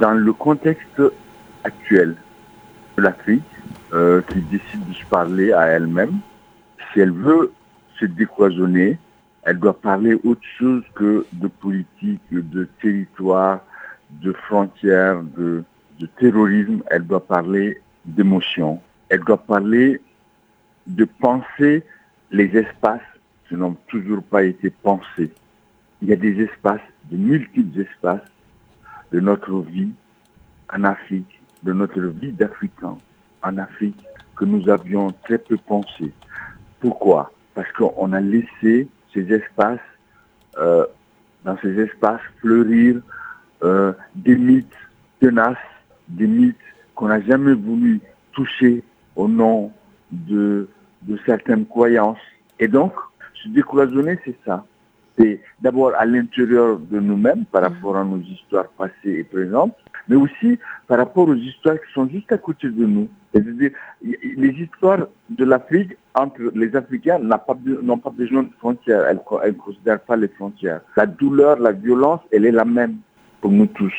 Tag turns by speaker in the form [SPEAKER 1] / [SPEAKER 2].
[SPEAKER 1] dans le contexte actuel de l'Afrique, euh, qui décide de se parler à elle-même, si elle veut se décloisonner, elle doit parler autre chose que de politique, de territoire, de frontières, de, de terrorisme. Elle doit parler d'émotion. Elle doit parler de penser les espaces qui n'ont toujours pas été pensés. Il y a des espaces, de multiples espaces de notre vie en Afrique, de notre vie d'Africains en Afrique que nous avions très peu pensé. Pourquoi? Parce qu'on a laissé ces espaces, euh, dans ces espaces fleurir euh, des mythes tenaces, des mythes qu'on n'a jamais voulu toucher au nom de, de certaines croyances. Et donc, se décloisonner, c'est ça. C'est d'abord à l'intérieur de nous-mêmes par rapport à nos histoires passées et présentes, mais aussi par rapport aux histoires qui sont juste à côté de nous. C'est-à-dire, les histoires de l'Afrique entre les Africains n'ont pas, pas, besoin de frontières, elles ne considèrent pas les frontières. La douleur, la violence, elle est la même pour nous tous.